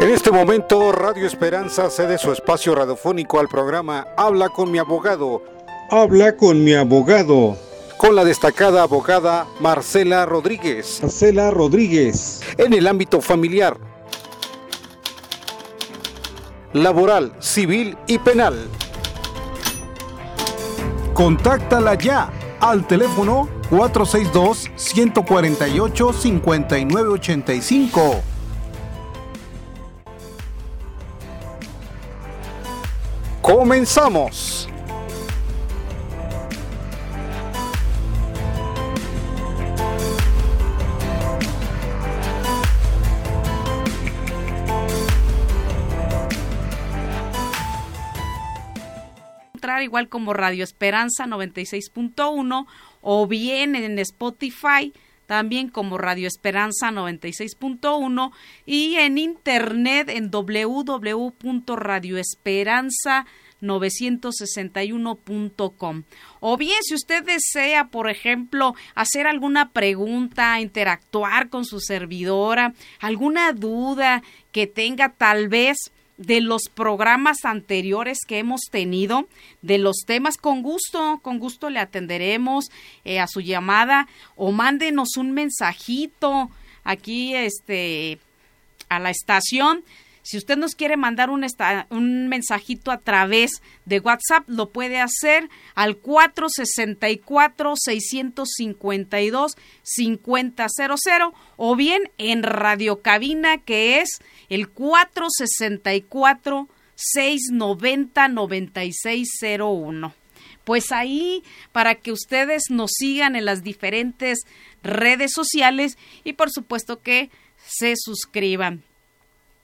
En este momento, Radio Esperanza cede su espacio radiofónico al programa Habla con mi abogado. Habla con mi abogado. Con la destacada abogada Marcela Rodríguez. Marcela Rodríguez. En el ámbito familiar, laboral, civil y penal. Contáctala ya al teléfono 462-148-5985. Comenzamos. igual como Radio Esperanza 96.1 o bien en Spotify también como Radio Esperanza 96.1 y en internet en www.radioesperanza961.com. O bien si usted desea, por ejemplo, hacer alguna pregunta, interactuar con su servidora, alguna duda que tenga tal vez de los programas anteriores que hemos tenido, de los temas, con gusto, con gusto le atenderemos eh, a su llamada o mándenos un mensajito aquí este a la estación si usted nos quiere mandar un, mensajito a través de WhatsApp, lo puede hacer al 464-652-5000 o bien en Radio Cabina, que es el 464-690-9601. Pues ahí, para que ustedes nos sigan en las diferentes redes sociales y por supuesto que se suscriban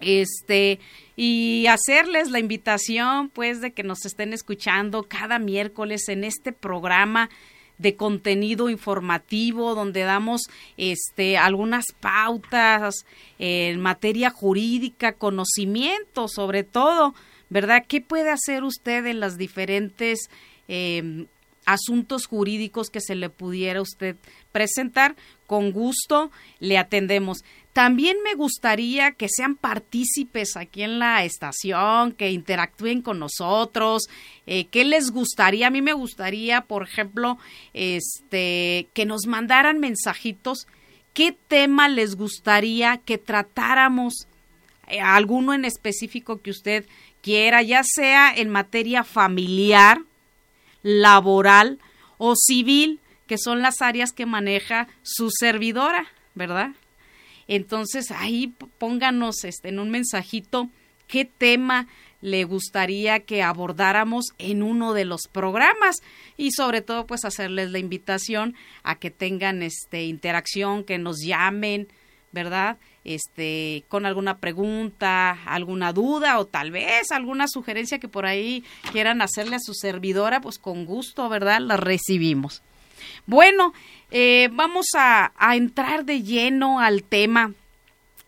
este y hacerles la invitación pues de que nos estén escuchando cada miércoles en este programa de contenido informativo donde damos este algunas pautas en materia jurídica conocimiento sobre todo verdad qué puede hacer usted en las diferentes em, asuntos jurídicos que se le pudiera usted presentar con gusto le atendemos también me gustaría que sean partícipes aquí en la estación, que interactúen con nosotros. Eh, ¿Qué les gustaría? A mí me gustaría, por ejemplo, este, que nos mandaran mensajitos. ¿Qué tema les gustaría que tratáramos? Eh, alguno en específico que usted quiera, ya sea en materia familiar, laboral o civil, que son las áreas que maneja su servidora, ¿verdad? Entonces ahí pónganos este, en un mensajito qué tema le gustaría que abordáramos en uno de los programas y sobre todo pues hacerles la invitación a que tengan este interacción, que nos llamen, ¿verdad? Este, con alguna pregunta, alguna duda o tal vez alguna sugerencia que por ahí quieran hacerle a su servidora, pues con gusto, ¿verdad? La recibimos. Bueno, eh, vamos a, entrar de lleno al tema.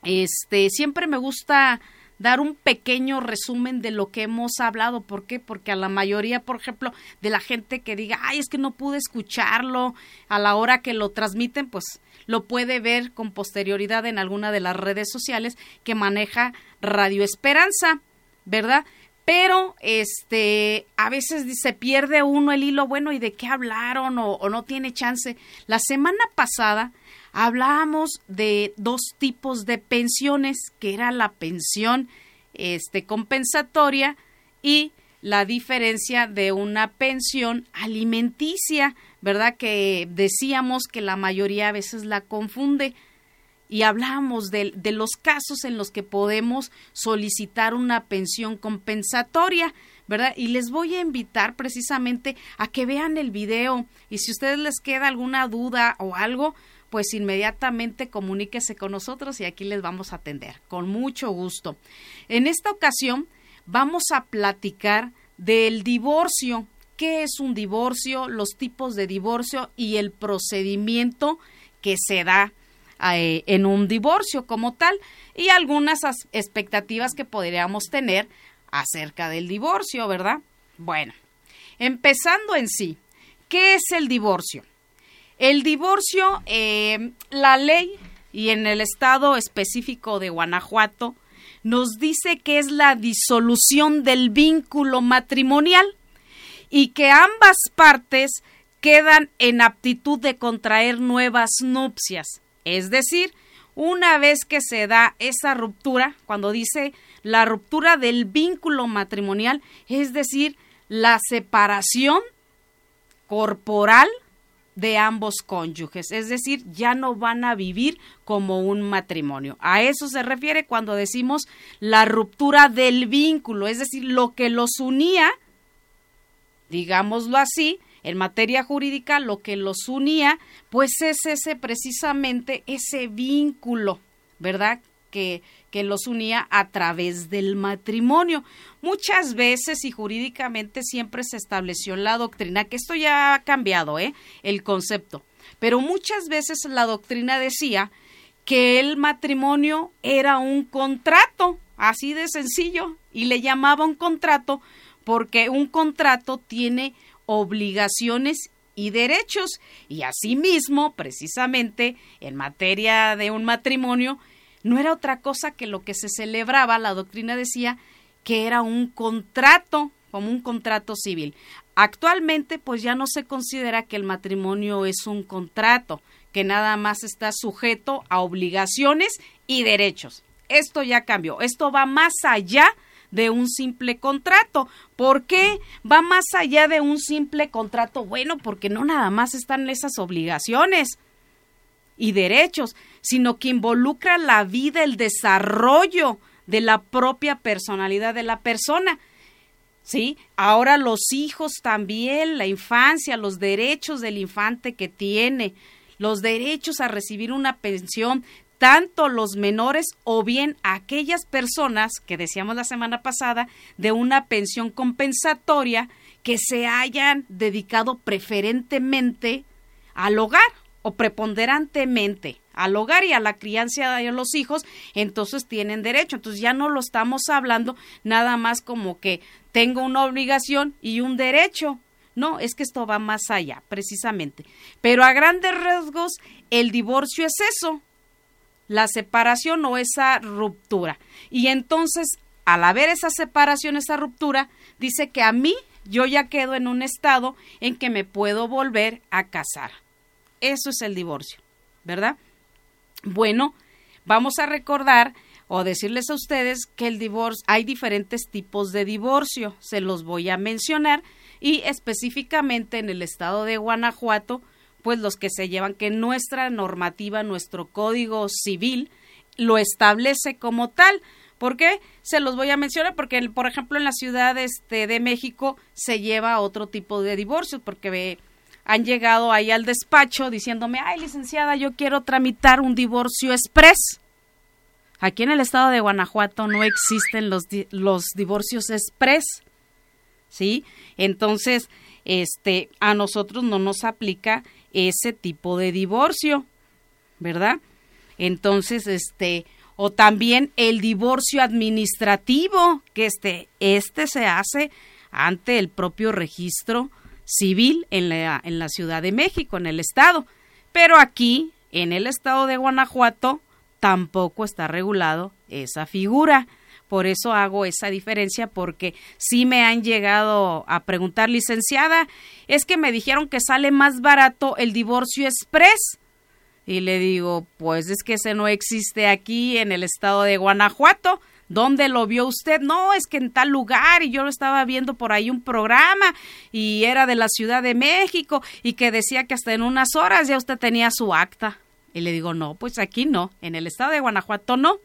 Este, siempre me gusta dar un pequeño resumen de lo que hemos hablado. ¿Por qué? Porque a la mayoría, por ejemplo, de la gente que diga, ay, es que no pude escucharlo a la hora que lo transmiten, pues lo puede ver con posterioridad en alguna de las redes sociales que maneja Radio Esperanza, ¿verdad? Pero este a veces se pierde uno el hilo bueno y de qué hablaron o, no tiene chance. La semana pasada hablábamos de dos tipos de pensiones, que era la pensión este compensatoria y la diferencia de una pensión alimenticia, ¿verdad? Que decíamos que la mayoría a veces la confunde y hablamos de, los casos en los que podemos solicitar una pensión compensatoria, ¿verdad? Y les voy a invitar precisamente a que vean el video y si a ustedes les queda alguna duda o algo, pues inmediatamente comuníquese con nosotros y aquí les vamos a atender con mucho gusto. En esta ocasión vamos a platicar del divorcio. ¿Qué es un divorcio? Los tipos de divorcio y el procedimiento que se da eh, en un divorcio como tal y algunas expectativas que podríamos tener acerca del divorcio, ¿verdad? Bueno, empezando en sí, ¿qué es el divorcio? El divorcio, eh, la ley y en el estado específico de Guanajuato, nos dice que es la disolución del vínculo matrimonial y que ambas partes quedan en aptitud de contraer nuevas nupcias. Es decir, una vez que se da esa ruptura, cuando dice la ruptura del vínculo matrimonial, es decir, la separación corporal de ambos cónyuges, es decir, ya no van a vivir como un matrimonio. A eso se refiere cuando decimos la ruptura del vínculo, es decir, lo que los unía, digámoslo así, en materia jurídica, lo que los unía, pues es ese precisamente ese vínculo, ¿verdad? Que, que los unía a través del matrimonio. Muchas veces y jurídicamente siempre se estableció la doctrina, que esto ya ha cambiado, ¿eh? El concepto. Pero muchas veces la doctrina decía que el matrimonio era un contrato, así de sencillo, y le llamaba un contrato porque un contrato tiene obligaciones y derechos y asimismo, precisamente en materia de un matrimonio, no era otra cosa que lo que se celebraba, la doctrina decía que era un contrato, como un contrato civil. Actualmente, pues ya no se considera que el matrimonio es un contrato, que nada más está sujeto a obligaciones y derechos. Esto ya cambió, esto va más allá de un simple contrato. ¿Por qué va más allá de un simple contrato? Bueno, porque no nada más están esas obligaciones y derechos, sino que involucra la vida, el desarrollo de la propia personalidad de la persona. ¿Sí? Ahora los hijos también, la infancia, los derechos del infante que tiene, los derechos a recibir una pensión, tanto los menores o bien aquellas personas que decíamos la semana pasada de una pensión compensatoria que se hayan dedicado preferentemente al hogar o preponderantemente al hogar y a la crianza de los hijos, entonces tienen derecho. Entonces ya no lo estamos hablando nada más como que tengo una obligación y un derecho. No, es que esto va más allá, precisamente. Pero a grandes rasgos, el divorcio es eso, la separación o esa ruptura. Y entonces, al haber esa separación, esa ruptura, dice que a mí yo ya quedo en un estado en que me puedo volver a casar. Eso es el divorcio, ¿verdad? Bueno, vamos a recordar o decirles a ustedes que el divorcio, hay diferentes tipos de divorcio, se los voy a mencionar y específicamente en el estado de Guanajuato pues los que se llevan que nuestra normativa, nuestro código civil lo establece como tal. ¿Por qué? Se los voy a mencionar porque, por ejemplo, en la Ciudad este, de México se lleva otro tipo de divorcio porque han llegado ahí al despacho diciéndome, ay, licenciada, yo quiero tramitar un divorcio express. Aquí en el estado de Guanajuato no existen los, los divorcios express. ¿Sí? Entonces, este, a nosotros no nos aplica ese tipo de divorcio, ¿verdad? Entonces, este, o también el divorcio administrativo, que este, este se hace ante el propio registro civil en la, en la Ciudad de México, en el estado. Pero aquí, en el estado de Guanajuato, tampoco está regulado esa figura. Por eso hago esa diferencia porque sí me han llegado a preguntar, licenciada, es que me dijeron que sale más barato el divorcio express. Y le digo, pues es que ese no existe aquí en el estado de Guanajuato. ¿Dónde lo vio usted? No, es que en tal lugar y yo lo estaba viendo por ahí un programa y era de la Ciudad de México y que decía que hasta en unas horas ya usted tenía su acta. Y le digo, no, pues aquí no, en el estado de Guanajuato no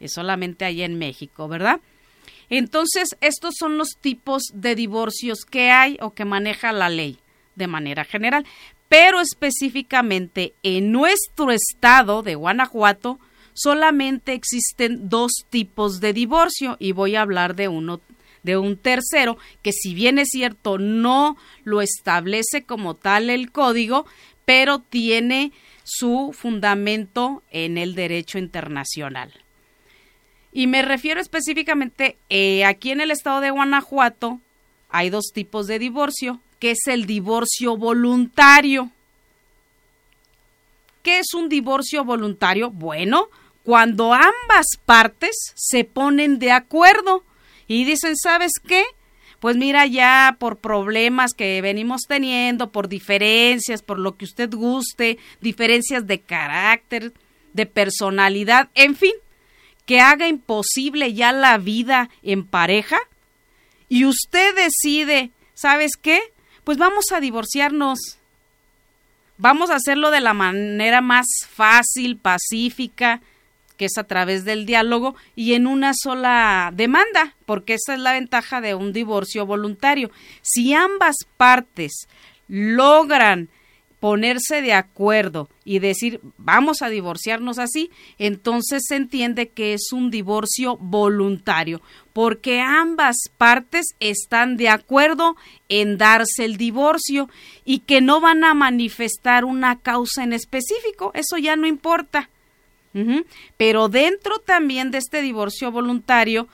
es solamente ahí en México, ¿verdad? Entonces, estos son los tipos de divorcios que hay o que maneja la ley de manera general, pero específicamente en nuestro estado de Guanajuato solamente existen dos tipos de divorcio y voy a hablar de uno de un tercero que si bien es cierto no lo establece como tal el código, pero tiene su fundamento en el derecho internacional. Y me refiero específicamente, eh, aquí en el estado de Guanajuato hay dos tipos de divorcio, que es el divorcio voluntario. ¿Qué es un divorcio voluntario? Bueno, cuando ambas partes se ponen de acuerdo y dicen, ¿sabes qué? Pues mira, ya por problemas que venimos teniendo, por diferencias, por lo que usted guste, diferencias de carácter, de personalidad, en fin, que haga imposible ya la vida en pareja y usted decide, ¿sabes qué? Pues vamos a divorciarnos. Vamos a hacerlo de la manera más fácil, pacífica, que es a través del diálogo y en una sola demanda, porque esa es la ventaja de un divorcio voluntario. Si ambas partes logran ponerse de acuerdo y decir vamos a divorciarnos así, entonces se entiende que es un divorcio voluntario, porque ambas partes están de acuerdo en darse el divorcio y que no van a manifestar una causa en específico, eso ya no importa. Pero dentro también de este divorcio voluntario,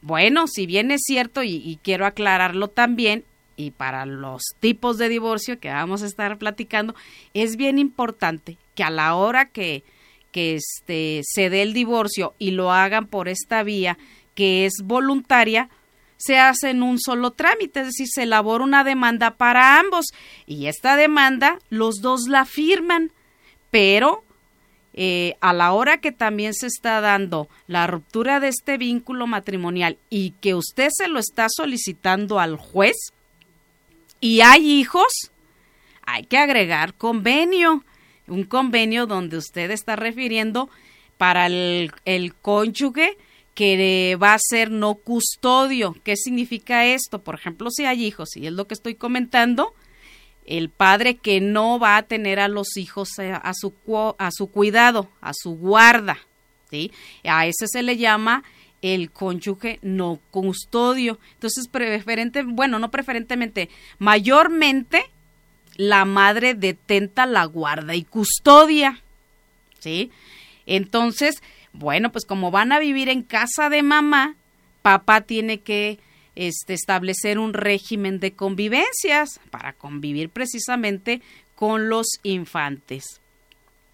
bueno, si bien es cierto, y, quiero aclararlo también, y para los tipos de divorcio que vamos a estar platicando, es bien importante que a la hora que, que este, se dé el divorcio y lo hagan por esta vía que es voluntaria, se hace en un solo trámite, es decir, se elabora una demanda para ambos y esta demanda los dos la firman, pero eh, a la hora que también se está dando la ruptura de este vínculo matrimonial y que usted se lo está solicitando al juez, y hay hijos, hay que agregar convenio, un convenio donde usted está refiriendo para el, el cónyuge que va a ser no custodio. ¿Qué significa esto? Por ejemplo, si hay hijos, y es lo que estoy comentando, el padre que no va a tener a los hijos a, su, a su cuidado, a su guarda, ¿sí? A ese se le llama el cónyuge no custodio. Entonces, preferente, bueno, no preferentemente, mayormente la madre detenta la guarda y custodia. ¿Sí? Entonces, bueno, pues como van a vivir en casa de mamá, papá tiene que este, establecer un régimen de convivencias para convivir precisamente con los infantes.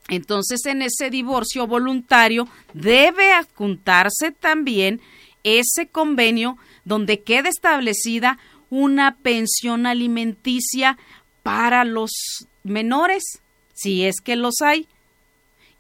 Entonces, en ese divorcio voluntario debe adjuntarse también ese convenio donde quede establecida una pensión alimenticia para los menores, si es que los hay,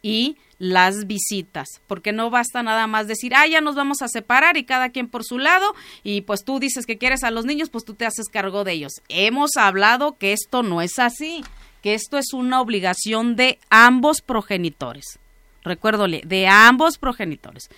y las visitas, porque no basta nada más decir, ah, ya nos vamos a separar y cada quien por su lado, y pues tú dices que quieres a los niños, pues tú te haces cargo de ellos. Hemos hablado que esto no es así que esto es una obligación de ambos progenitores. Recuérdole, de ambos progenitores.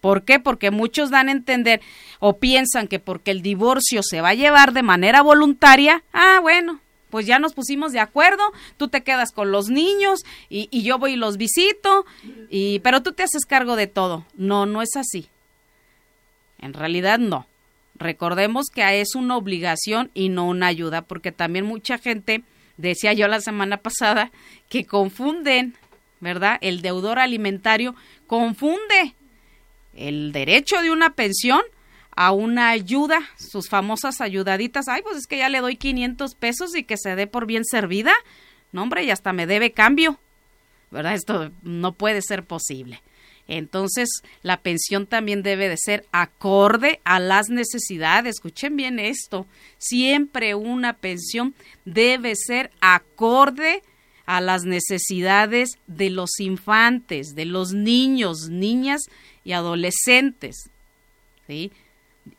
¿Por qué? Porque muchos dan a entender o piensan que porque el divorcio se va a llevar de manera voluntaria, ah, bueno, pues ya nos pusimos de acuerdo, tú te quedas con los niños y, yo voy y los visito, y, pero tú te haces cargo de todo. No, no es así. En realidad no. Recordemos que es una obligación y no una ayuda, porque también mucha gente decía yo la semana pasada, que confunden, ¿verdad? El deudor alimentario confunde el derecho de una pensión a una ayuda, sus famosas ayudaditas. Ay, pues es que ya le doy 500 pesos y que se dé por bien servida. No, hombre, y hasta me debe cambio. ¿Verdad? Esto no puede ser posible. Entonces, la pensión también debe de ser acorde a las necesidades. Escuchen bien esto. Siempre una pensión debe ser acorde a las necesidades de los infantes, de los niños, niñas y adolescentes. ¿sí?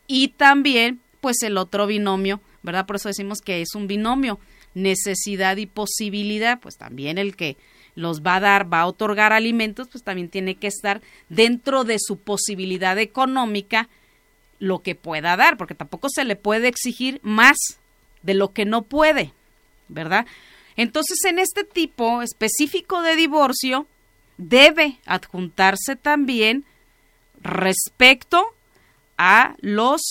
Y también, pues el otro binomio, ¿verdad? Por eso decimos que es un binomio, necesidad y posibilidad, pues también el que los va a dar, va a otorgar alimentos, pues también tiene que estar dentro de su posibilidad económica lo que pueda dar, porque tampoco se le puede exigir más de lo que no puede, ¿verdad? Entonces, en este tipo específico de divorcio, debe adjuntarse también respecto a los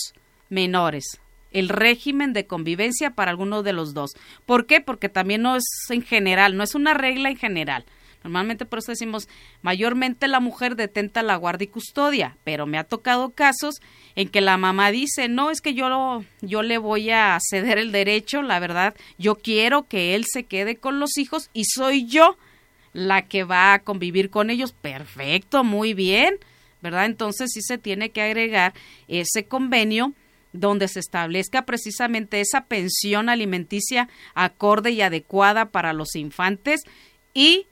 menores, el régimen de convivencia para alguno de los dos. ¿Por qué? Porque también no es en general, no es una regla en general. Normalmente por eso decimos, mayormente la mujer detenta la guardia y custodia, pero me ha tocado casos en que la mamá dice, no, es que yo, yo le voy a ceder el derecho, la verdad, yo quiero que él se quede con los hijos y soy yo la que va a convivir con ellos. Perfecto, muy bien, ¿verdad? Entonces sí se tiene que agregar ese convenio donde se establezca precisamente esa pensión alimenticia acorde y adecuada para los infantes y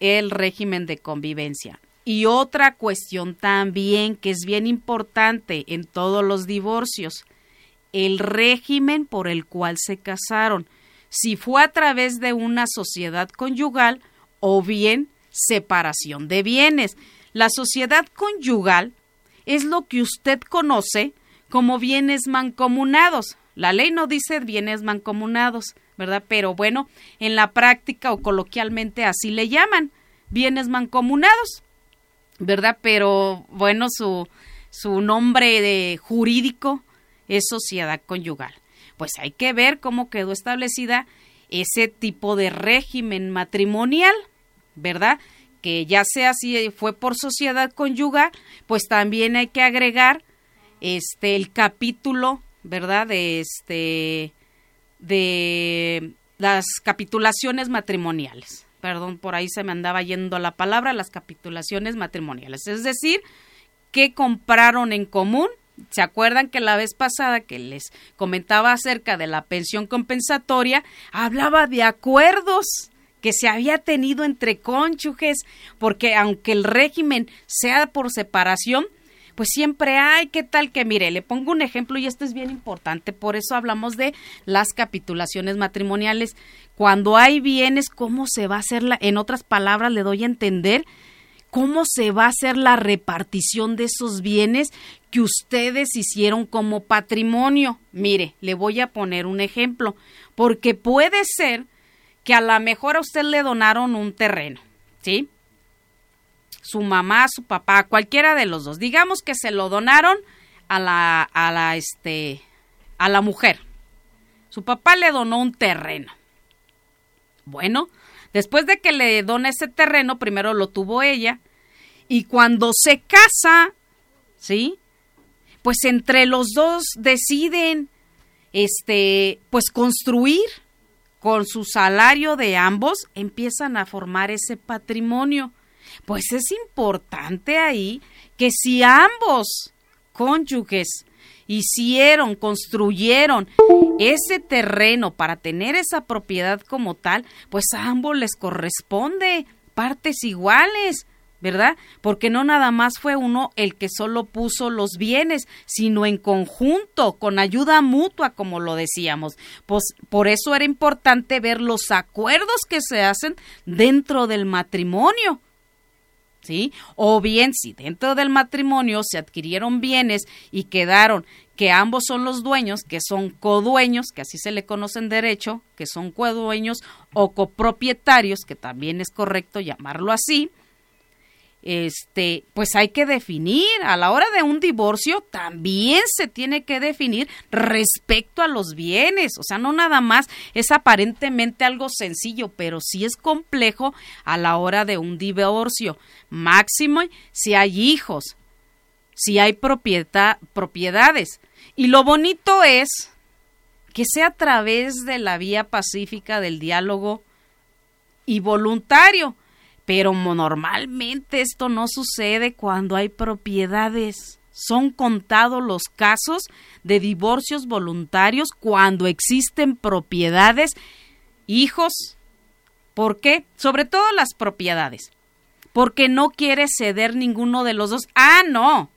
el régimen de convivencia. Y otra cuestión también que es bien importante en todos los divorcios, el régimen por el cual se casaron, si fue a través de una sociedad conyugal o bien separación de bienes. La sociedad conyugal es lo que usted conoce como bienes mancomunados. La ley no dice bienes mancomunados, ¿verdad? Pero bueno, en la práctica o coloquialmente así le llaman, bienes mancomunados, ¿verdad? Pero bueno, su, su nombre de jurídico es sociedad conyugal. Pues hay que ver cómo quedó establecida ese tipo de régimen matrimonial, ¿verdad? Que ya sea si fue por sociedad conyugal, pues también hay que agregar este el capítulo, ¿verdad? De este de las capitulaciones matrimoniales. Perdón, por ahí se me andaba yendo la palabra, las capitulaciones matrimoniales. Es decir, que compraron en común. ¿Se acuerdan que la vez pasada que les comentaba acerca de la pensión compensatoria, hablaba de acuerdos que se había tenido entre cónyuges, porque aunque el régimen sea por separación, pues siempre hay, ¿qué tal que mire? Le pongo un ejemplo y esto es bien importante, por eso hablamos de las capitulaciones matrimoniales. Cuando hay bienes, ¿cómo se va a hacer la, en otras palabras le doy a entender cómo se va a hacer la repartición de esos bienes que ustedes hicieron como patrimonio? Mire, le voy a poner un ejemplo, porque puede ser que a lo mejor a usted le donaron un terreno, ¿sí? Su mamá, su papá, cualquiera de los dos. Digamos que se lo donaron a la, a la, este, a la mujer. Su papá le donó un terreno. Bueno, después de que le dona ese terreno, primero lo tuvo ella. Y cuando se casa, ¿sí? Pues entre los dos deciden, este, pues construir con su salario de ambos, empiezan a formar ese patrimonio pues es importante ahí que si ambos cónyuges hicieron, construyeron ese terreno para tener esa propiedad como tal, pues a ambos les corresponde partes iguales. ¿verdad? Porque no nada más fue uno el que solo puso los bienes, sino en conjunto, con ayuda mutua, como lo decíamos. Pues por eso era importante ver los acuerdos que se hacen dentro del matrimonio. ¿Sí? O bien si dentro del matrimonio se adquirieron bienes y quedaron que ambos son los dueños, que son codueños, que así se le conoce en derecho, que son codueños o copropietarios, que también es correcto llamarlo así, este, pues hay que definir. A la hora de un divorcio también se tiene que definir respecto a los bienes. O sea, no nada más es aparentemente algo sencillo, pero sí es complejo a la hora de un divorcio. Máximo si hay hijos, si hay propiedades. Y lo bonito es que sea a través de la vía pacífica del diálogo y voluntario pero normalmente esto no sucede cuando hay propiedades. Son contados los casos de divorcios voluntarios cuando existen propiedades, hijos. ¿Por qué? Sobre todo las propiedades. Porque no quiere ceder ninguno de los dos. Ah, no.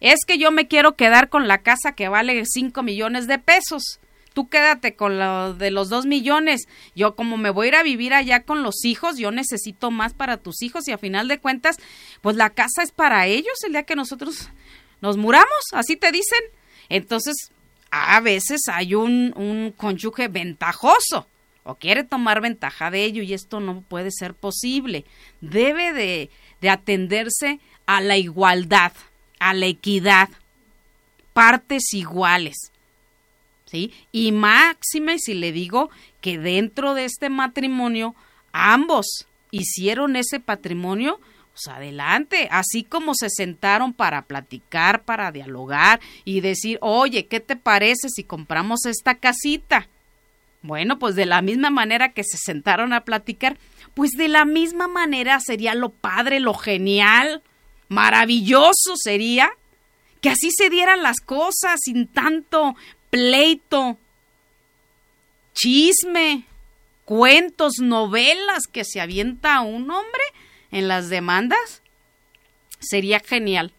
Es que yo me quiero quedar con la casa que vale 5 millones de pesos tú quédate con lo de los dos millones. Yo como me voy a ir a vivir allá con los hijos, yo necesito más para tus hijos y a final de cuentas, pues la casa es para ellos el día que nosotros nos muramos, así te dicen. Entonces, a veces hay un, un cónyuge ventajoso o quiere tomar ventaja de ello y esto no puede ser posible. Debe de, de atenderse a la igualdad, a la equidad, partes iguales. Y máxime si le digo que dentro de este matrimonio ambos hicieron ese patrimonio, pues adelante, así como se sentaron para platicar, para dialogar y decir, oye, ¿qué te parece si compramos esta casita? Bueno, pues de la misma manera que se sentaron a platicar, pues de la misma manera sería lo padre, lo genial, maravilloso sería que así se dieran las cosas sin tanto pleito, chisme, cuentos, novelas que se avienta un hombre en las demandas. Sería genial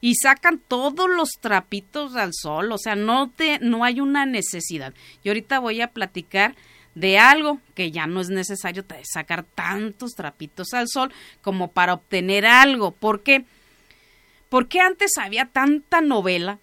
y sacan todos los trapitos al sol, o sea, no te no hay una necesidad. Y ahorita voy a platicar de algo que ya no es necesario sacar tantos trapitos al sol como para obtener algo. ¿Por qué? Porque antes había tanta novela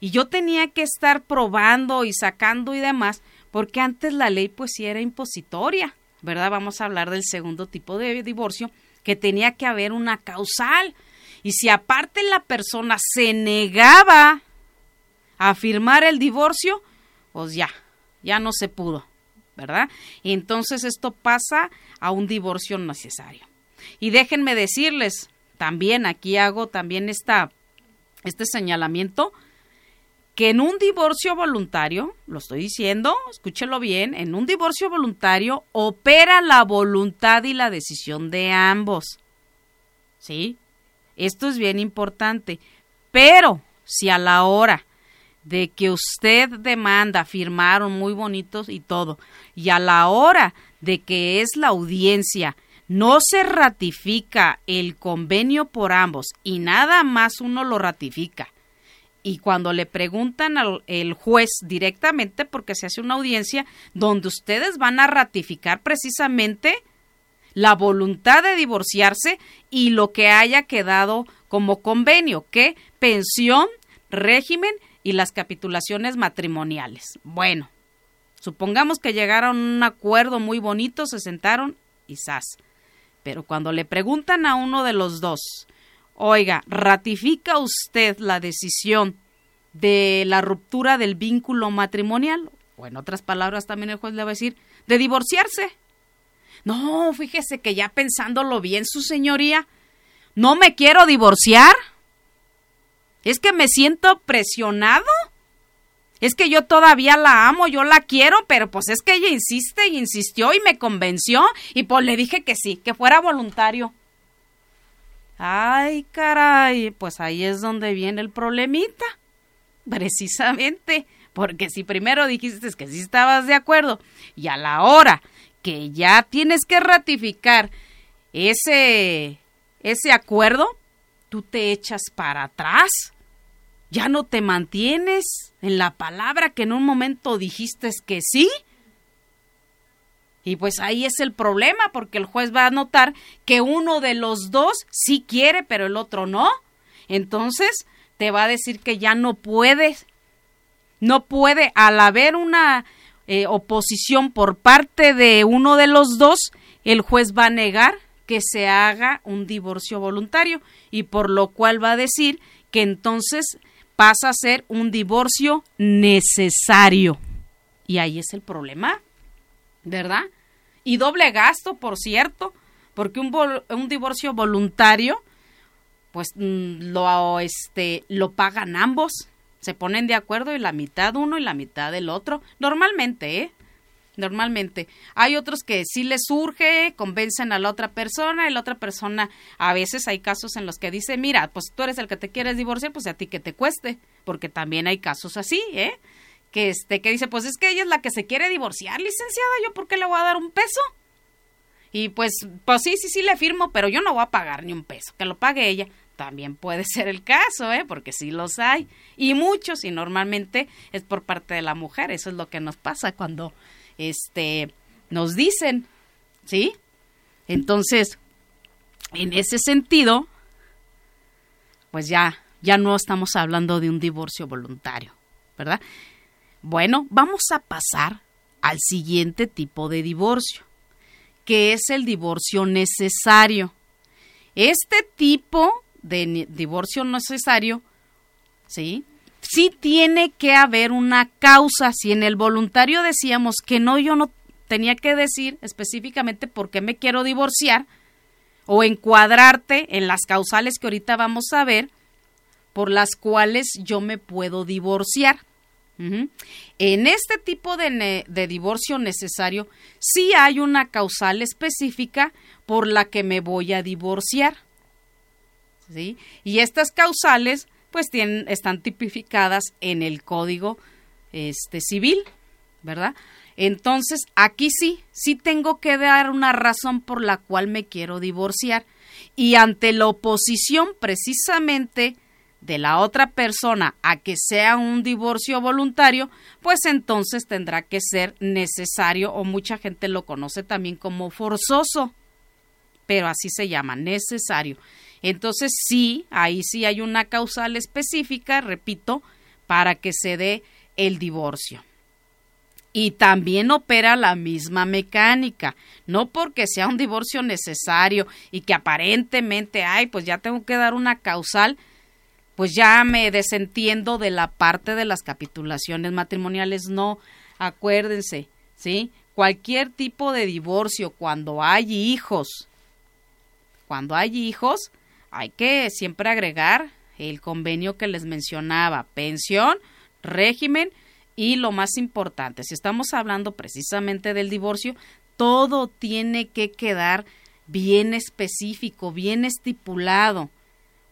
y yo tenía que estar probando y sacando y demás, porque antes la ley pues sí era impositoria, ¿verdad? Vamos a hablar del segundo tipo de divorcio, que tenía que haber una causal. Y si aparte la persona se negaba a firmar el divorcio, pues ya, ya no se pudo, ¿verdad? Entonces esto pasa a un divorcio necesario. Y déjenme decirles, también aquí hago también esta, este señalamiento, que en un divorcio voluntario, lo estoy diciendo, escúchelo bien, en un divorcio voluntario opera la voluntad y la decisión de ambos. ¿Sí? Esto es bien importante. Pero si a la hora de que usted demanda, firmaron muy bonitos y todo, y a la hora de que es la audiencia, no se ratifica el convenio por ambos y nada más uno lo ratifica. Y cuando le preguntan al juez directamente, porque se hace una audiencia donde ustedes van a ratificar precisamente la voluntad de divorciarse y lo que haya quedado como convenio, que pensión, régimen y las capitulaciones matrimoniales. Bueno, supongamos que llegaron a un acuerdo muy bonito, se sentaron y zas. Pero cuando le preguntan a uno de los dos, oiga, ¿ratifica usted la decisión de la ruptura del vínculo matrimonial? O en otras palabras también el juez le va a decir, de divorciarse. No, fíjese que ya pensándolo bien, su señoría, no me quiero divorciar. Es que me siento presionado. Es que yo todavía la amo, yo la quiero, pero pues es que ella insiste y insistió y me convenció y pues le dije que sí, que fuera voluntario. Ay, caray, pues ahí es donde viene el problemita. Precisamente, porque si primero dijiste que sí estabas de acuerdo y a la hora que ya tienes que ratificar ese, ese acuerdo, tú te echas para atrás. Ya no te mantienes en la palabra que en un momento dijiste que sí. Y pues ahí es el problema, porque el juez va a notar que uno de los dos sí quiere, pero el otro no. Entonces te va a decir que ya no puedes. No puede, al haber una eh, oposición por parte de uno de los dos, el juez va a negar que se haga un divorcio voluntario y por lo cual va a decir que entonces pasa a ser un divorcio necesario. Y ahí es el problema, ¿verdad? Y doble gasto, por cierto, porque un, un divorcio voluntario, pues mm, lo, este, lo pagan ambos se ponen de acuerdo y la mitad uno y la mitad del otro. Normalmente, ¿eh? Normalmente. Hay otros que sí les surge, convencen a la otra persona y la otra persona, a veces hay casos en los que dice, mira, pues tú eres el que te quieres divorciar, pues a ti que te cueste, porque también hay casos así, ¿eh? Que este, que dice, pues es que ella es la que se quiere divorciar, licenciada, yo por qué le voy a dar un peso. Y pues, pues sí, sí, sí le firmo, pero yo no voy a pagar ni un peso, que lo pague ella también puede ser el caso, ¿eh? porque sí los hay, y muchos, y normalmente es por parte de la mujer, eso es lo que nos pasa cuando este, nos dicen, ¿sí? Entonces, en ese sentido, pues ya, ya no estamos hablando de un divorcio voluntario, ¿verdad? Bueno, vamos a pasar al siguiente tipo de divorcio, que es el divorcio necesario. Este tipo de divorcio necesario, ¿sí? Sí tiene que haber una causa. Si en el voluntario decíamos que no, yo no tenía que decir específicamente por qué me quiero divorciar o encuadrarte en las causales que ahorita vamos a ver por las cuales yo me puedo divorciar, En este tipo de, divorcio necesario, sí hay una causal específica por la que me voy a divorciar. ¿sí? Y estas causales, pues, tienen, están tipificadas en el Código este, Civil, ¿verdad? Entonces, aquí sí, sí tengo que dar una razón por la cual me quiero divorciar. Y ante la oposición, precisamente, de la otra persona a que sea un divorcio voluntario, pues entonces tendrá que ser necesario o mucha gente lo conoce también como forzoso, pero así se llama, necesario. Entonces sí, ahí sí hay una causal específica, repito, para que se dé el divorcio. Y también opera la misma mecánica, no porque sea un divorcio necesario y que aparentemente, ay, pues ya tengo que dar una causal, pues ya me desentiendo de la parte de las capitulaciones matrimoniales. No, acuérdense, ¿sí? Cualquier tipo de divorcio, cuando hay hijos, cuando hay hijos, hay que siempre agregar el convenio que les mencionaba, pensión, régimen y lo más importante, si estamos hablando precisamente del divorcio, todo tiene que quedar bien específico, bien estipulado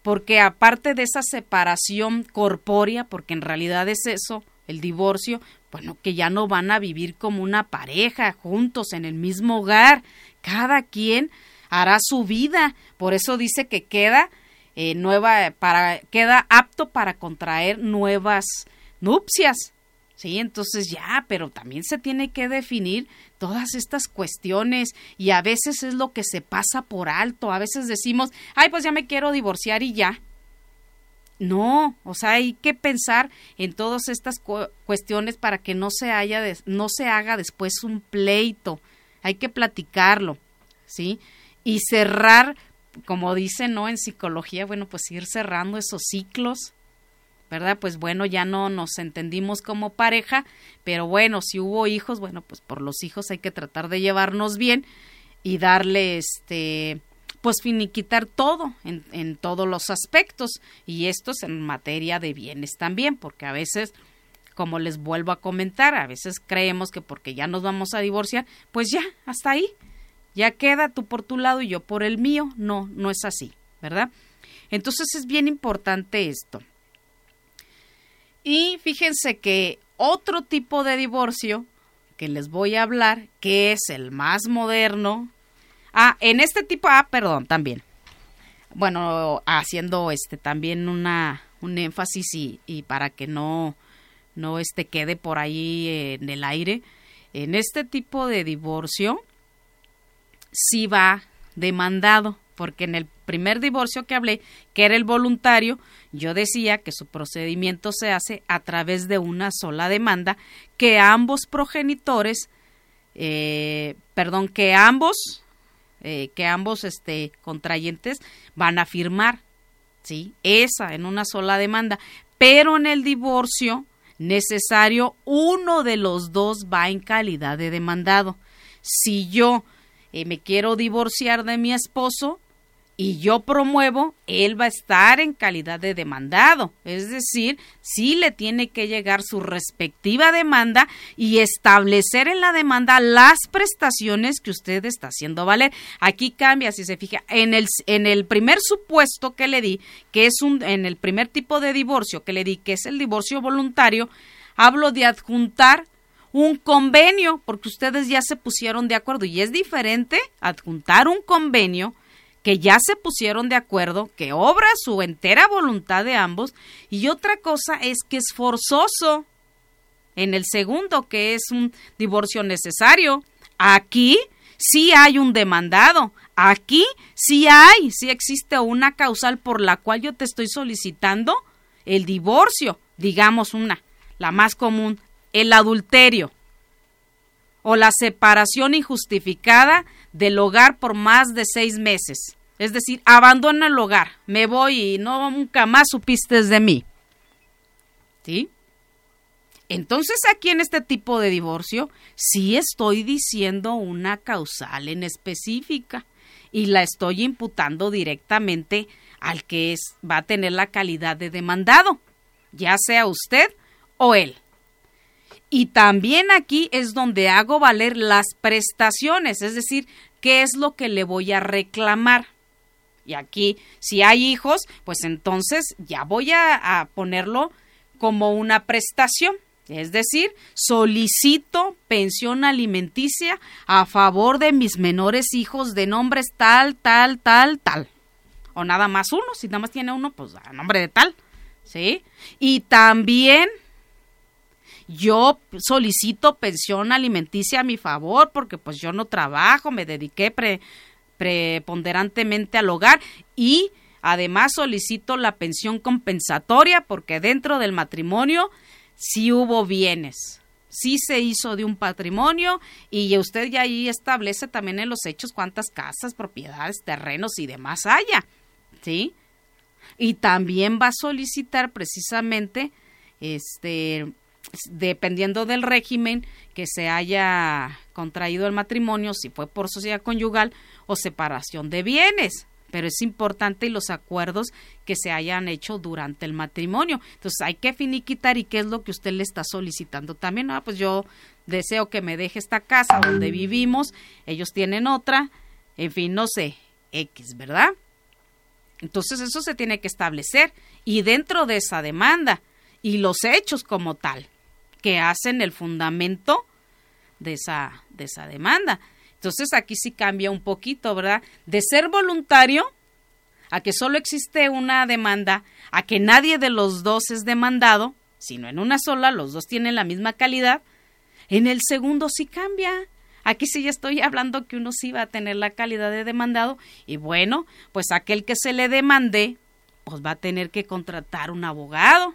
porque aparte de esa separación corpórea, porque en realidad es eso, el divorcio, bueno, que ya no van a vivir como una pareja juntos en el mismo hogar, cada quien hará su vida, por eso dice que queda eh, nueva para queda apto para contraer nuevas nupcias. Sí, entonces ya, pero también se tiene que definir todas estas cuestiones y a veces es lo que se pasa por alto. A veces decimos, ay, pues ya me quiero divorciar y ya. No, o sea, hay que pensar en todas estas cuestiones para que no se haya no se haga después un pleito. Hay que platicarlo, ¿sí? Y cerrar, como dicen, ¿no? En psicología, bueno, pues ir cerrando esos ciclos ¿verdad? Pues bueno, ya no nos entendimos como pareja, pero bueno, si hubo hijos, bueno, pues por los hijos hay que tratar de llevarnos bien y darle este pues finiquitar todo en, en todos los aspectos. Y esto es en materia de bienes también porque a veces como les vuelvo a comentar a veces creemos que porque ya nos vamos a divorciar pues ya hasta ahí. Ya queda tú por tu lado y yo por el mío. No no es así verdad entonces es bien importante esto y fíjense que otro tipo de divorcio que les voy a hablar, que es el más moderno. Ah, en este tipo, ah, perdón, también. Bueno, haciendo este también una un énfasis y, y para que no no este quede por ahí en el aire. En este tipo de divorcio sí va demandado porque en el primer divorcio que hablé, que era el voluntario, yo decía que su procedimiento se hace a través de una sola demanda que ambos progenitores, eh, perdón, que ambos, eh, que ambos este, contrayentes van a firmar, ¿sí? Esa en una sola demanda. Pero en el divorcio necesario, uno de los dos va en calidad de demandado. Si yo eh, me quiero divorciar de mi esposo, y yo promuevo, él va a estar en calidad de demandado. Es decir, sí le tiene que llegar su respectiva demanda y establecer en la demanda las prestaciones que usted está haciendo valer. Aquí cambia, si se fija, en el, en el primer supuesto que le di, que es un, en el primer tipo de divorcio que le di, que es el divorcio voluntario, hablo de adjuntar un convenio, porque ustedes ya se pusieron de acuerdo y es diferente adjuntar un convenio que ya se pusieron de acuerdo, que obra su entera voluntad de ambos, y otra cosa es que es forzoso. En el segundo, que es un divorcio necesario, aquí sí hay un demandado, aquí sí hay, sí existe una causal por la cual yo te estoy solicitando el divorcio, digamos una, la más común, el adulterio o la separación injustificada del hogar por más de seis meses. Es decir, abandono el hogar, me voy y no nunca más supiste de mí. ¿Sí? Entonces aquí en este tipo de divorcio sí estoy diciendo una causal en específica y la estoy imputando directamente al que va a tener la calidad de demandado, ya sea usted o él. Y también aquí es donde hago valer las prestaciones, es decir, qué es lo que le voy a reclamar. Y aquí, si hay hijos, pues entonces ya voy a, ponerlo como una prestación. Es decir, solicito pensión alimenticia a favor de mis menores hijos de nombres tal, tal, tal, tal. O nada más uno, si nada más tiene uno, pues a nombre de tal. ¿Sí? Y también yo solicito pensión alimenticia a mi favor porque pues yo no trabajo, me dediqué preponderantemente al hogar y además solicito la pensión compensatoria porque dentro del matrimonio sí hubo bienes, sí se hizo de un patrimonio y usted ya ahí establece también en los hechos cuántas casas, propiedades, terrenos y demás haya, ¿sí? Y también va a solicitar precisamente, este, dependiendo del régimen que se haya contraído el matrimonio, si fue por sociedad conyugal o separación de bienes pero es importante los acuerdos que se hayan hecho durante el matrimonio. Entonces hay que finiquitar y qué es lo que usted le está solicitando también. Ah, pues yo deseo que me deje esta casa donde vivimos, ellos tienen otra, en fin, no sé, X, ¿verdad? Entonces eso se tiene que establecer y dentro de esa demanda y los hechos como tal que hacen el fundamento de esa, de esa demanda. Entonces aquí sí cambia un poquito, ¿verdad? De ser voluntario a que solo existe una demanda, a que nadie de los dos es demandado, sino en una sola, los dos tienen la misma calidad, en el segundo sí cambia. Aquí sí ya estoy hablando que uno sí va a tener la calidad de demandado y bueno, pues aquel que se le demande, pues va a tener que contratar un abogado.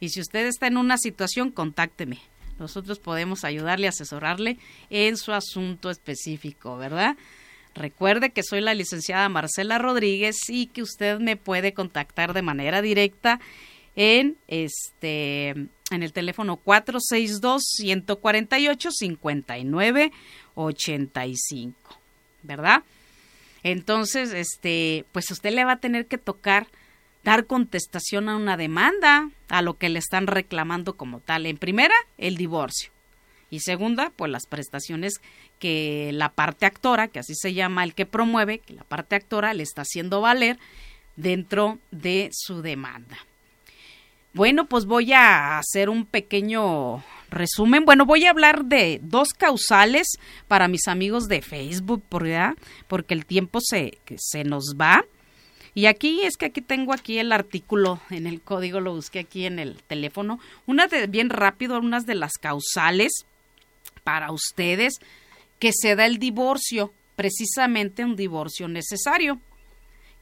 Y si usted está en una situación, contácteme nosotros podemos ayudarle, asesorarle en su asunto específico, ¿verdad? Recuerde que soy la licenciada Marcela Rodríguez y que usted me puede contactar de manera directa en este en el teléfono 462 148 5985, ¿verdad? Entonces, este, pues usted le va a tener que tocar dar contestación a una demanda, a lo que le están reclamando como tal. En primera, el divorcio. Y segunda, pues las prestaciones que la parte actora, que así se llama el que promueve, que la parte actora le está haciendo valer dentro de su demanda. Bueno, pues voy a hacer un pequeño resumen. Bueno, voy a hablar de dos causales para mis amigos de Facebook, porque el tiempo se, se nos va. Y aquí es que aquí tengo aquí el artículo en el código, lo busqué aquí en el teléfono. Una de, bien rápido, unas de las causales para ustedes que se da el divorcio, precisamente un divorcio necesario,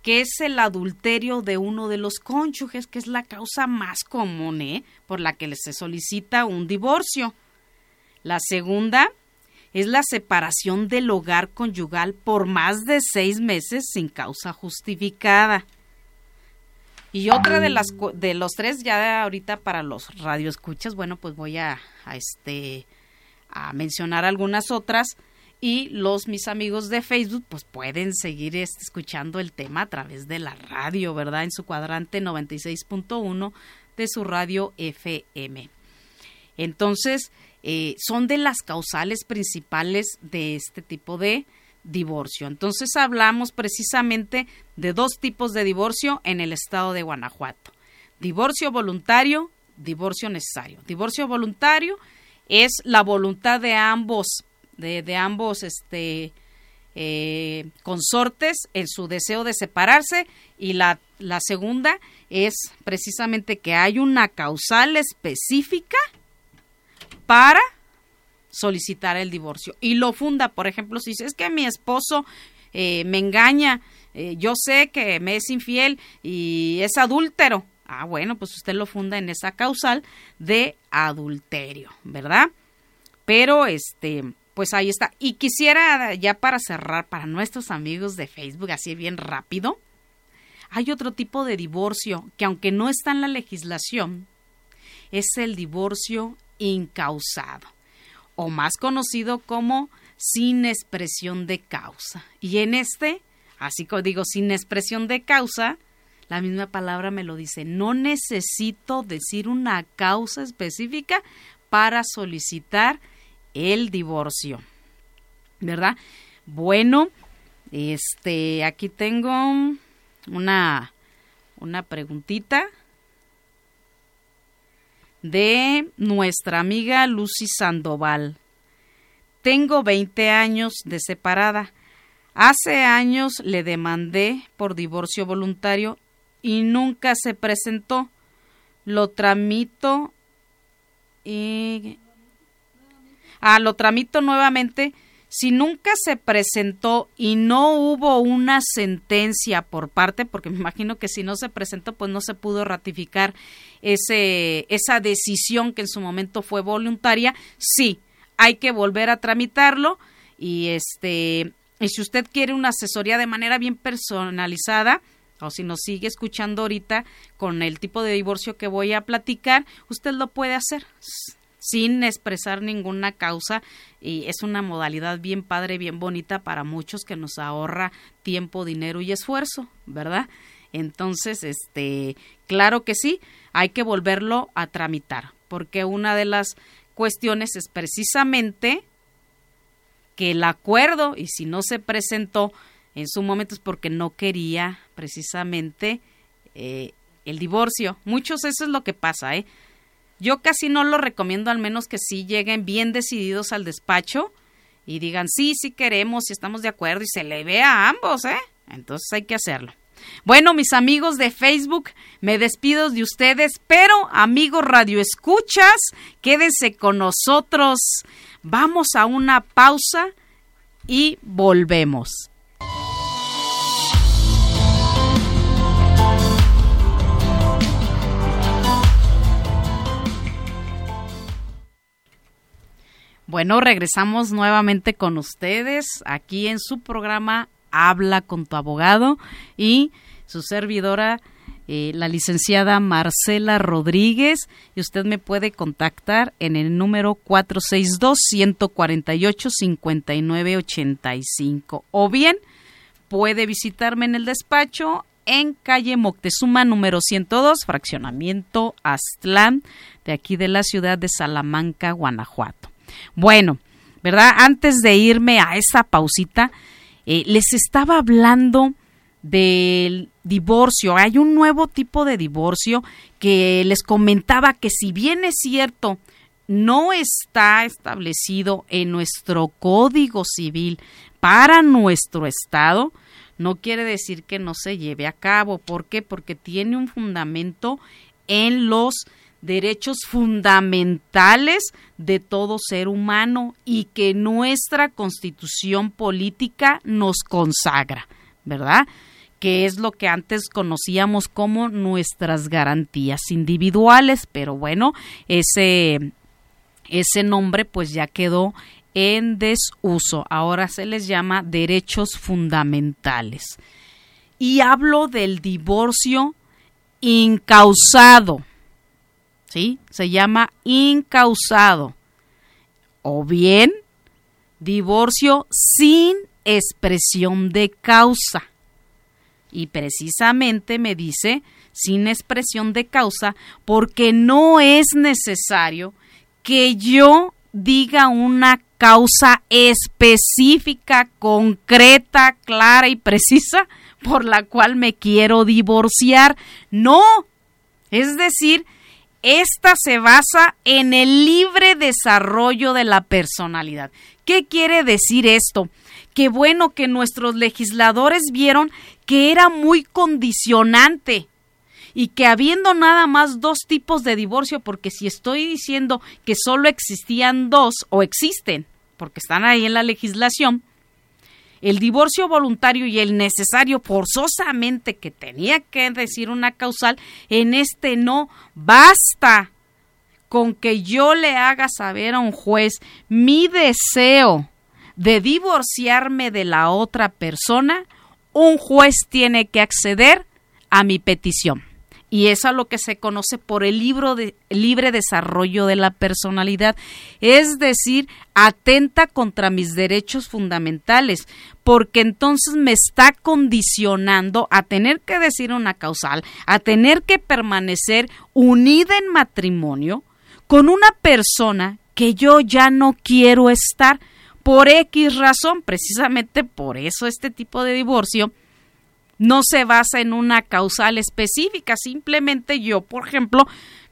que es el adulterio de uno de los cónyuges, que es la causa más común ¿eh? por la que se solicita un divorcio. La segunda es la separación del hogar conyugal por más de seis meses sin causa justificada. Y otra de las de los tres ya ahorita para los radioescuchas, bueno, pues voy a, este a mencionar algunas otras y los mis amigos de Facebook pues pueden seguir este, escuchando el tema a través de la radio, ¿verdad? En su cuadrante 96.1 de su radio FM. Entonces, eh, son de las causales principales de este tipo de divorcio. Entonces hablamos precisamente de dos tipos de divorcio en el estado de Guanajuato. Divorcio voluntario, divorcio necesario. Divorcio voluntario es la voluntad de ambos, de, ambos este, eh, consortes en su deseo de separarse y la, la segunda es precisamente que hay una causal específica para solicitar el divorcio. Y lo funda, por ejemplo, si es que mi esposo eh, me engaña, eh, yo sé que me es infiel y es adúltero. Ah, bueno, pues usted lo funda en esa causal de adulterio, ¿verdad? Pero este, pues ahí está. Y quisiera ya para cerrar, para nuestros amigos de Facebook, así bien rápido, hay otro tipo de divorcio que aunque no está en la legislación, es el divorcio incausado, o más conocido como sin expresión de causa. Y en este, así como digo, sin expresión de causa, la misma palabra me lo dice, no necesito decir una causa específica para solicitar el divorcio. ¿Verdad? Bueno, este, aquí tengo una, una preguntita de nuestra amiga Lucy Sandoval. Tengo 20 años de separada. Hace años le demandé por divorcio voluntario y nunca se presentó. Lo tramito y... Ah, lo tramito nuevamente. Si nunca se presentó y no hubo una sentencia por parte, porque me imagino que si no se presentó, pues no se pudo ratificar ese, esa decisión que en su momento fue voluntaria, sí, hay que volver a tramitarlo. Y este y si usted quiere una asesoría de manera bien personalizada, o si nos sigue escuchando ahorita con el tipo de divorcio que voy a platicar, usted lo puede hacer sin expresar ninguna causa y es una modalidad bien padre, bien bonita para muchos que nos ahorra tiempo, dinero y esfuerzo, ¿verdad? Entonces, este, claro que sí, hay que volverlo a tramitar, porque una de las cuestiones es precisamente que el acuerdo, y si no se presentó en su momento es porque no quería precisamente eh, el divorcio. Muchos eso es lo que pasa, ¿eh? Yo casi no lo recomiendo, al menos que sí lleguen bien decididos al despacho y digan, sí, sí queremos, y estamos de acuerdo, y se le ve a ambos, ¿eh? Entonces hay que hacerlo. Bueno, mis amigos de Facebook, me despido de ustedes, pero amigos Radio Escuchas, quédense con nosotros. Vamos a una pausa y volvemos. Bueno, regresamos nuevamente con ustedes aquí en su programa Habla con tu abogado y su servidora eh, la licenciada Marcela Rodríguez y usted me puede contactar en el número 462-148-5985 o bien puede visitarme en el despacho en calle Moctezuma número 102, fraccionamiento Aztlán, de aquí de la ciudad de Salamanca, Guanajuato. Bueno, ¿verdad? Antes de irme a esa pausita, eh, les estaba hablando del divorcio. Hay un nuevo tipo de divorcio que les comentaba que si bien es cierto, no está establecido en nuestro código civil para nuestro estado, no quiere decir que no se lleve a cabo. ¿Por qué? Porque tiene un fundamento en los derechos fundamentales de todo ser humano y que nuestra constitución política nos consagra, ¿verdad? que es lo que antes conocíamos como nuestras garantías individuales, pero bueno, ese, ese nombre pues ya quedó en desuso, ahora se les llama derechos fundamentales. Y hablo del divorcio incausado, ¿sí? Se llama incausado. O bien, divorcio sin expresión de causa. Y precisamente me dice sin expresión de causa porque no es necesario que yo diga una causa específica, concreta, clara y precisa por la cual me quiero divorciar. No. Es decir, esta se basa en el libre desarrollo de la personalidad. ¿Qué quiere decir esto? Qué bueno que nuestros legisladores vieron que era muy condicionante y que habiendo nada más dos tipos de divorcio, porque si estoy diciendo que solo existían dos o existen, porque están ahí en la legislación, el divorcio voluntario y el necesario forzosamente que tenía que decir una causal, en este no basta con que yo le haga saber a un juez mi deseo de divorciarme de la otra persona, un juez tiene que acceder a mi petición. Y eso es lo que se conoce por el libro de libre desarrollo de la personalidad, es decir, atenta contra mis derechos fundamentales, porque entonces me está condicionando a tener que decir una causal, a tener que permanecer unida en matrimonio con una persona que yo ya no quiero estar por X razón, precisamente por eso este tipo de divorcio no se basa en una causal específica, simplemente yo, por ejemplo,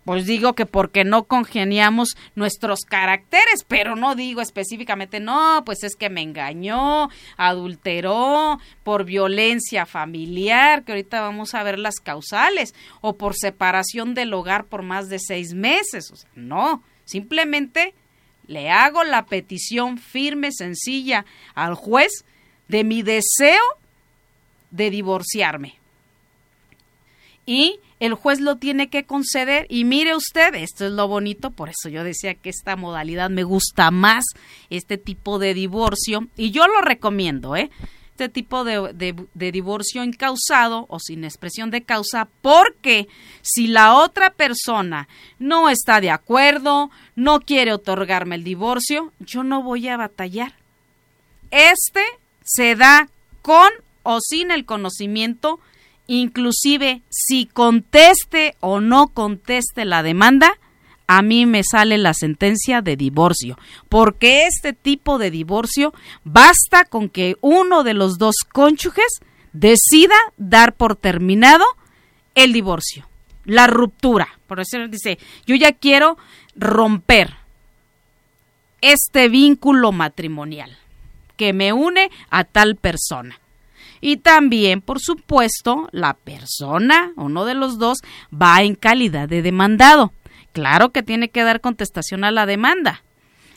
pues digo que porque no congeniamos nuestros caracteres, pero no digo específicamente, no, pues es que me engañó, adulteró, por violencia familiar, que ahorita vamos a ver las causales, o por separación del hogar por más de seis meses. O sea, no, simplemente le hago la petición firme, sencilla al juez de mi deseo de divorciarme. Y el juez lo tiene que conceder y mire usted, esto es lo bonito, por eso yo decía que esta modalidad me gusta más, este tipo de divorcio, y yo lo recomiendo, ¿eh? Este tipo de, de divorcio incausado o sin expresión de causa, porque si la otra persona no está de acuerdo, no quiere otorgarme el divorcio, yo no voy a batallar. Este se da con o sin el conocimiento inclusive si conteste o no conteste la demanda, a mí me sale la sentencia de divorcio, porque este tipo de divorcio basta con que uno de los dos cónyuges decida dar por terminado el divorcio, la ruptura. Por eso dice, yo ya quiero romper este vínculo matrimonial que me une a tal persona. Y también, por supuesto, la persona, uno de los dos, va en calidad de demandado. Claro que tiene que dar contestación a la demanda.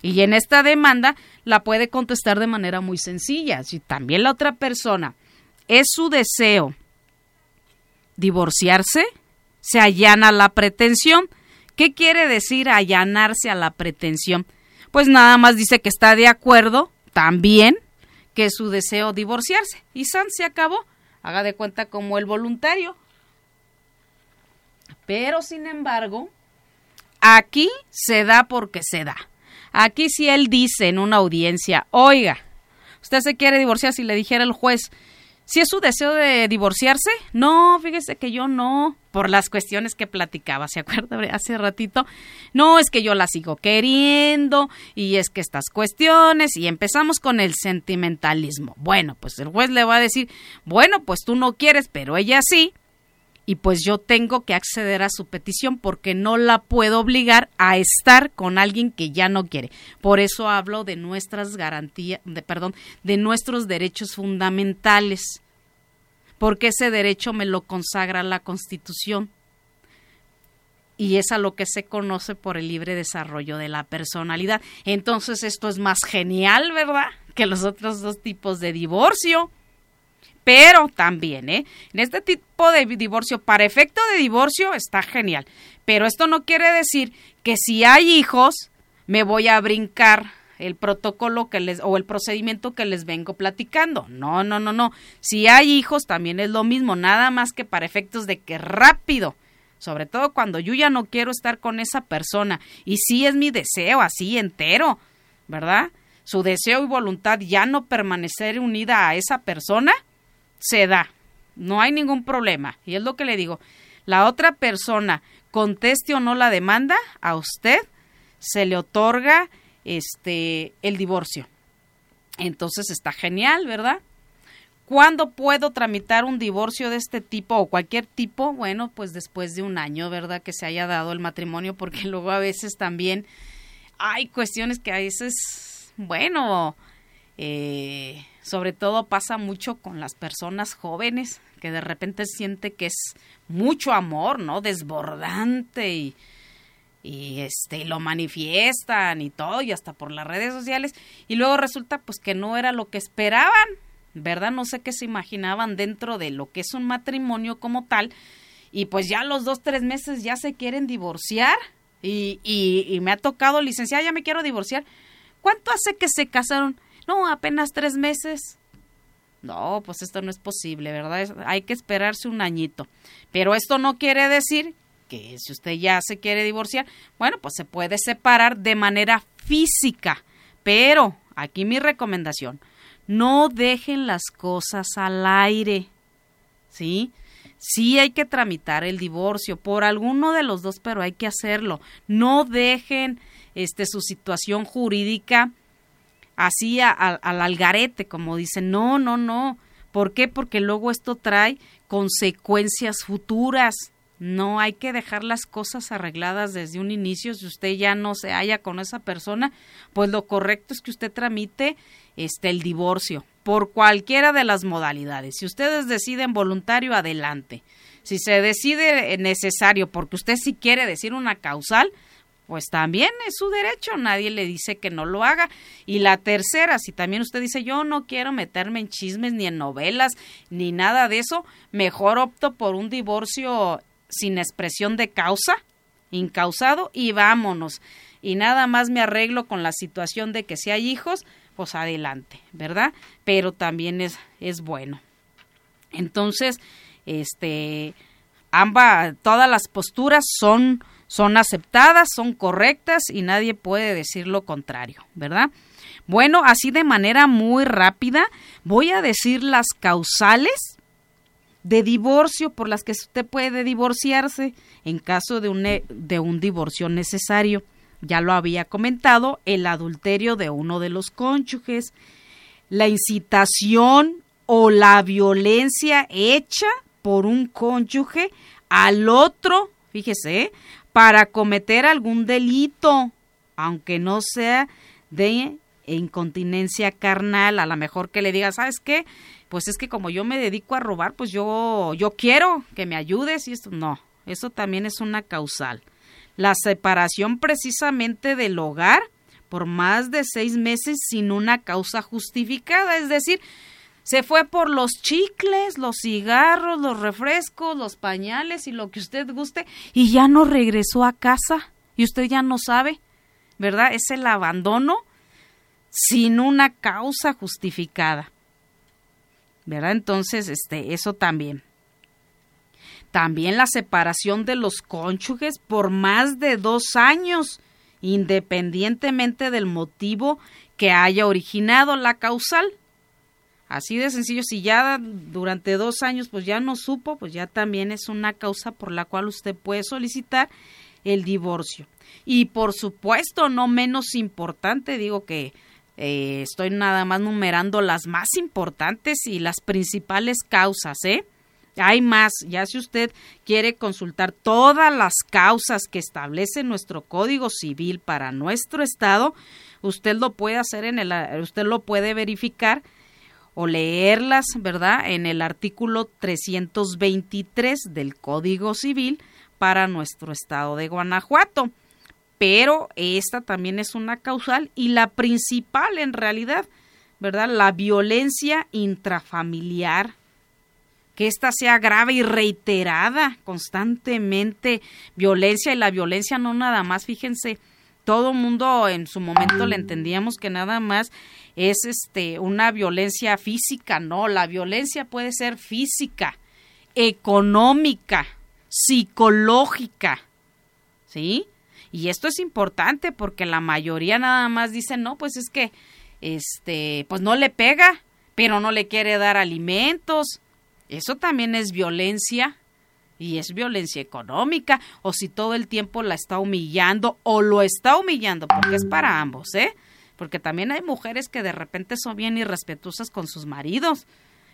Y en esta demanda la puede contestar de manera muy sencilla. Si también la otra persona es su deseo divorciarse, se allana la pretensión. ¿Qué quiere decir allanarse a la pretensión? Pues nada más dice que está de acuerdo también que su deseo divorciarse. Y San se acabó. Haga de cuenta como el voluntario. Pero, sin embargo, aquí se da porque se da. Aquí si él dice en una audiencia, oiga, usted se quiere divorciar si le dijera el juez, si es su deseo de divorciarse, no, fíjese que yo no, por las cuestiones que platicaba, ¿se acuerda hace ratito? No, es que yo la sigo queriendo y es que estas cuestiones y empezamos con el sentimentalismo. Bueno, pues el juez le va a decir, bueno, pues tú no quieres, pero ella sí, y pues yo tengo que acceder a su petición porque no la puedo obligar a estar con alguien que ya no quiere. Por eso hablo de nuestras garantías, de, perdón, de nuestros derechos fundamentales. Porque ese derecho me lo consagra la Constitución. Y es a lo que se conoce por el libre desarrollo de la personalidad. Entonces esto es más genial, ¿verdad? Que los otros dos tipos de divorcio pero también, ¿eh? En este tipo de divorcio, para efecto de divorcio, está genial. Pero esto no quiere decir que si hay hijos, me voy a brincar el protocolo que les o el procedimiento que les vengo platicando. No, no, no, no. Si hay hijos también es lo mismo, nada más que para efectos de que rápido, sobre todo cuando yo ya no quiero estar con esa persona y sí es mi deseo así entero, ¿verdad? Su deseo y voluntad ya no permanecer unida a esa persona, se da. No hay ningún problema. Y es lo que le digo. La otra persona conteste o no la demanda, a usted se le otorga este el divorcio. Entonces está genial, ¿verdad? ¿Cuándo puedo tramitar un divorcio de este tipo o cualquier tipo? Bueno, pues después de un año, ¿verdad? Que se haya dado el matrimonio, porque luego a veces también hay cuestiones que a veces, bueno, eh, sobre todo pasa mucho con las personas jóvenes que de repente siente que es mucho amor, ¿no? Desbordante y, y este lo manifiestan y todo y hasta por las redes sociales y luego resulta pues que no era lo que esperaban, ¿verdad? No sé qué se imaginaban dentro de lo que es un matrimonio como tal y pues ya los dos tres meses ya se quieren divorciar y, y, y me ha tocado licenciada ya me quiero divorciar. ¿Cuánto hace que se casaron? No, apenas tres meses. No, pues esto no es posible, ¿verdad? Hay que esperarse un añito. Pero esto no quiere decir que si usted ya se quiere divorciar, bueno, pues se puede separar de manera física. Pero aquí mi recomendación, no dejen las cosas al aire. ¿Sí? sí hay que tramitar el divorcio por alguno de los dos, pero hay que hacerlo. No dejen este su situación jurídica así al algarete, como dicen. No, no, no. ¿Por qué? Porque luego esto trae consecuencias futuras. No hay que dejar las cosas arregladas desde un inicio. Si usted ya no se halla con esa persona, pues lo correcto es que usted tramite este el divorcio por cualquiera de las modalidades. Si ustedes deciden voluntario, adelante. Si se decide necesario porque usted sí quiere decir una causal, pues también es su derecho, nadie le dice que no lo haga. Y la tercera, si también usted dice yo no quiero meterme en chismes ni en novelas ni nada de eso, mejor opto por un divorcio sin expresión de causa, incausado y vámonos. Y nada más me arreglo con la situación de que si hay hijos, pues adelante, ¿verdad? Pero también es, es bueno. Entonces, este, ambas, todas las posturas son son aceptadas, son correctas y nadie puede decir lo contrario, ¿verdad? Bueno, así de manera muy rápida voy a decir las causales de divorcio por las que usted puede divorciarse en caso de un, de un divorcio necesario. Ya lo había comentado, el adulterio de uno de los cónyuges, la incitación o la violencia hecha por un cónyuge al otro, fíjese, para cometer algún delito, aunque no sea de incontinencia carnal, a lo mejor que le diga, ¿sabes qué? Pues es que como yo me dedico a robar, pues yo yo quiero que me ayudes y esto no, eso también es una causal. La separación precisamente del hogar por más de seis meses sin una causa justificada, es decir, se fue por los chicles, los cigarros, los refrescos, los pañales y lo que usted guste y ya no regresó a casa y usted ya no sabe, ¿verdad? Es el abandono sin una causa justificada. ¿Verdad? Entonces, este, eso también. También la separación de los cónyuges por más de dos años, independientemente del motivo que haya originado la causal. Así de sencillo, si ya durante dos años pues ya no supo, pues ya también es una causa por la cual usted puede solicitar el divorcio. Y por supuesto, no menos importante, digo que eh, estoy nada más numerando las más importantes y las principales causas, ¿eh? Hay más, ya si usted quiere consultar todas las causas que establece nuestro Código Civil para nuestro estado, usted lo puede hacer en el usted lo puede verificar o leerlas, ¿verdad? En el artículo 323 del Código Civil para nuestro estado de Guanajuato. Pero esta también es una causal y la principal en realidad, ¿verdad? La violencia intrafamiliar. Que ésta sea grave y reiterada constantemente. Violencia y la violencia no nada más, fíjense, todo mundo en su momento le entendíamos que nada más es este una violencia física, no, la violencia puede ser física, económica, psicológica. ¿Sí? Y esto es importante porque la mayoría nada más dice, "No, pues es que este, pues no le pega, pero no le quiere dar alimentos." Eso también es violencia y es violencia económica, o si todo el tiempo la está humillando o lo está humillando, porque es para ambos, ¿eh? Porque también hay mujeres que de repente son bien irrespetuosas con sus maridos,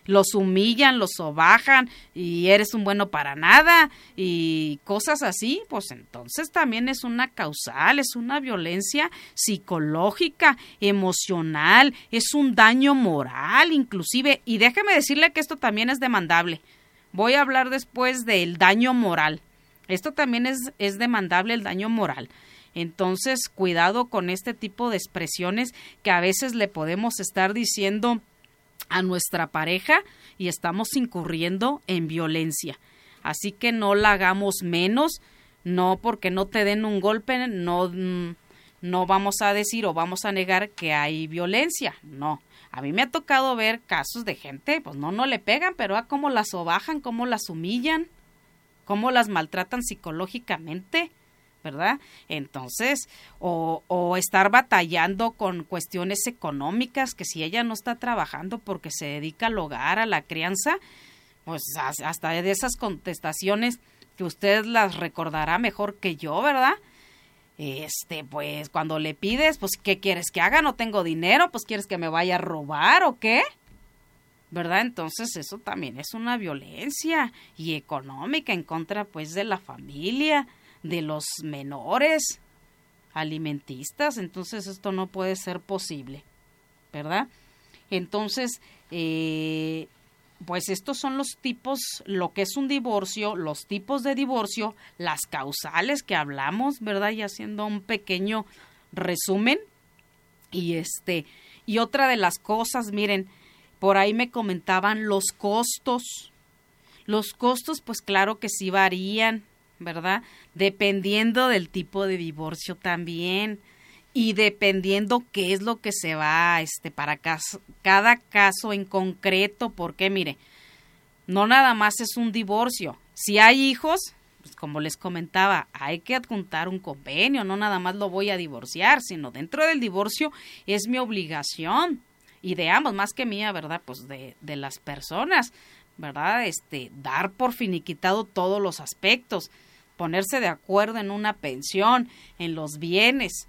los humillan, los sobajan y eres un bueno para nada y cosas así, pues entonces también es una causal, es una violencia psicológica, emocional, es un daño moral inclusive y déjeme decirle que esto también es demandable Voy a hablar después del daño moral. Esto también es, es demandable el daño moral. Entonces, cuidado con este tipo de expresiones que a veces le podemos estar diciendo a nuestra pareja y estamos incurriendo en violencia. Así que no la hagamos menos, no porque no te den un golpe, no, no vamos a decir o vamos a negar que hay violencia, no. A mí me ha tocado ver casos de gente, pues no, no le pegan, pero a cómo las sobajan, cómo las humillan, cómo las maltratan psicológicamente, ¿verdad? Entonces, o, o estar batallando con cuestiones económicas, que si ella no está trabajando porque se dedica al hogar, a la crianza, pues hasta de esas contestaciones que usted las recordará mejor que yo, ¿verdad? Este, pues cuando le pides, pues ¿qué quieres que haga? No tengo dinero, pues quieres que me vaya a robar o qué? ¿Verdad? Entonces eso también es una violencia y económica en contra pues de la familia, de los menores alimentistas, entonces esto no puede ser posible, ¿verdad? Entonces, eh, pues estos son los tipos, lo que es un divorcio, los tipos de divorcio, las causales que hablamos, ¿verdad? Y haciendo un pequeño resumen. Y este, y otra de las cosas, miren, por ahí me comentaban los costos. Los costos, pues claro que sí varían, ¿verdad? Dependiendo del tipo de divorcio también y dependiendo qué es lo que se va este para cada caso en concreto, porque mire, no nada más es un divorcio. Si hay hijos, pues como les comentaba, hay que adjuntar un convenio, no nada más lo voy a divorciar, sino dentro del divorcio es mi obligación y de ambos, más que mía, ¿verdad? Pues de, de las personas, ¿verdad? Este, dar por finiquitado todos los aspectos, ponerse de acuerdo en una pensión, en los bienes,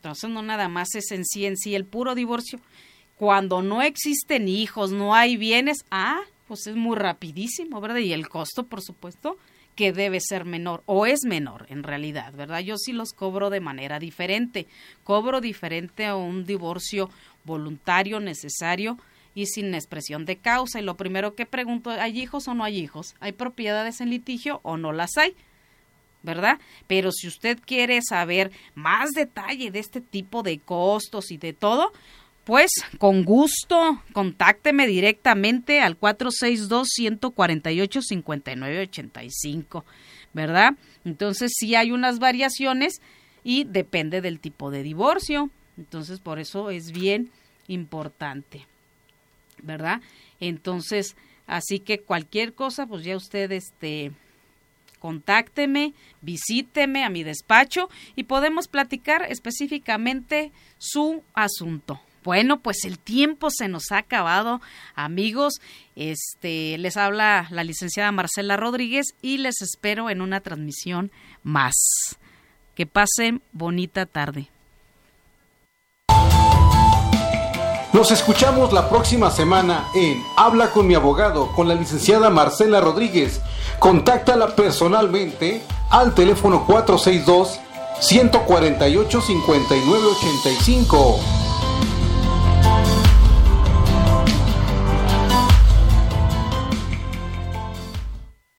entonces no nada más es en sí en sí el puro divorcio. Cuando no existen hijos, no hay bienes, ah, pues es muy rapidísimo, ¿verdad? Y el costo, por supuesto, que debe ser menor o es menor en realidad, ¿verdad? Yo sí los cobro de manera diferente. Cobro diferente a un divorcio voluntario, necesario y sin expresión de causa. Y lo primero que pregunto, ¿hay hijos o no hay hijos? ¿Hay propiedades en litigio o no las hay? ¿Verdad? Pero si usted quiere saber más detalle de este tipo de costos y de todo, pues con gusto contácteme directamente al 462-148-5985, ¿verdad? Entonces sí hay unas variaciones y depende del tipo de divorcio. Entonces por eso es bien importante, ¿verdad? Entonces, así que cualquier cosa, pues ya usted este contácteme, visíteme a mi despacho y podemos platicar específicamente su asunto. Bueno, pues el tiempo se nos ha acabado, amigos. Este les habla la licenciada Marcela Rodríguez y les espero en una transmisión más. Que pasen bonita tarde. Nos escuchamos la próxima semana en Habla con mi abogado con la licenciada Marcela Rodríguez. Contáctala personalmente al teléfono 462 148 5985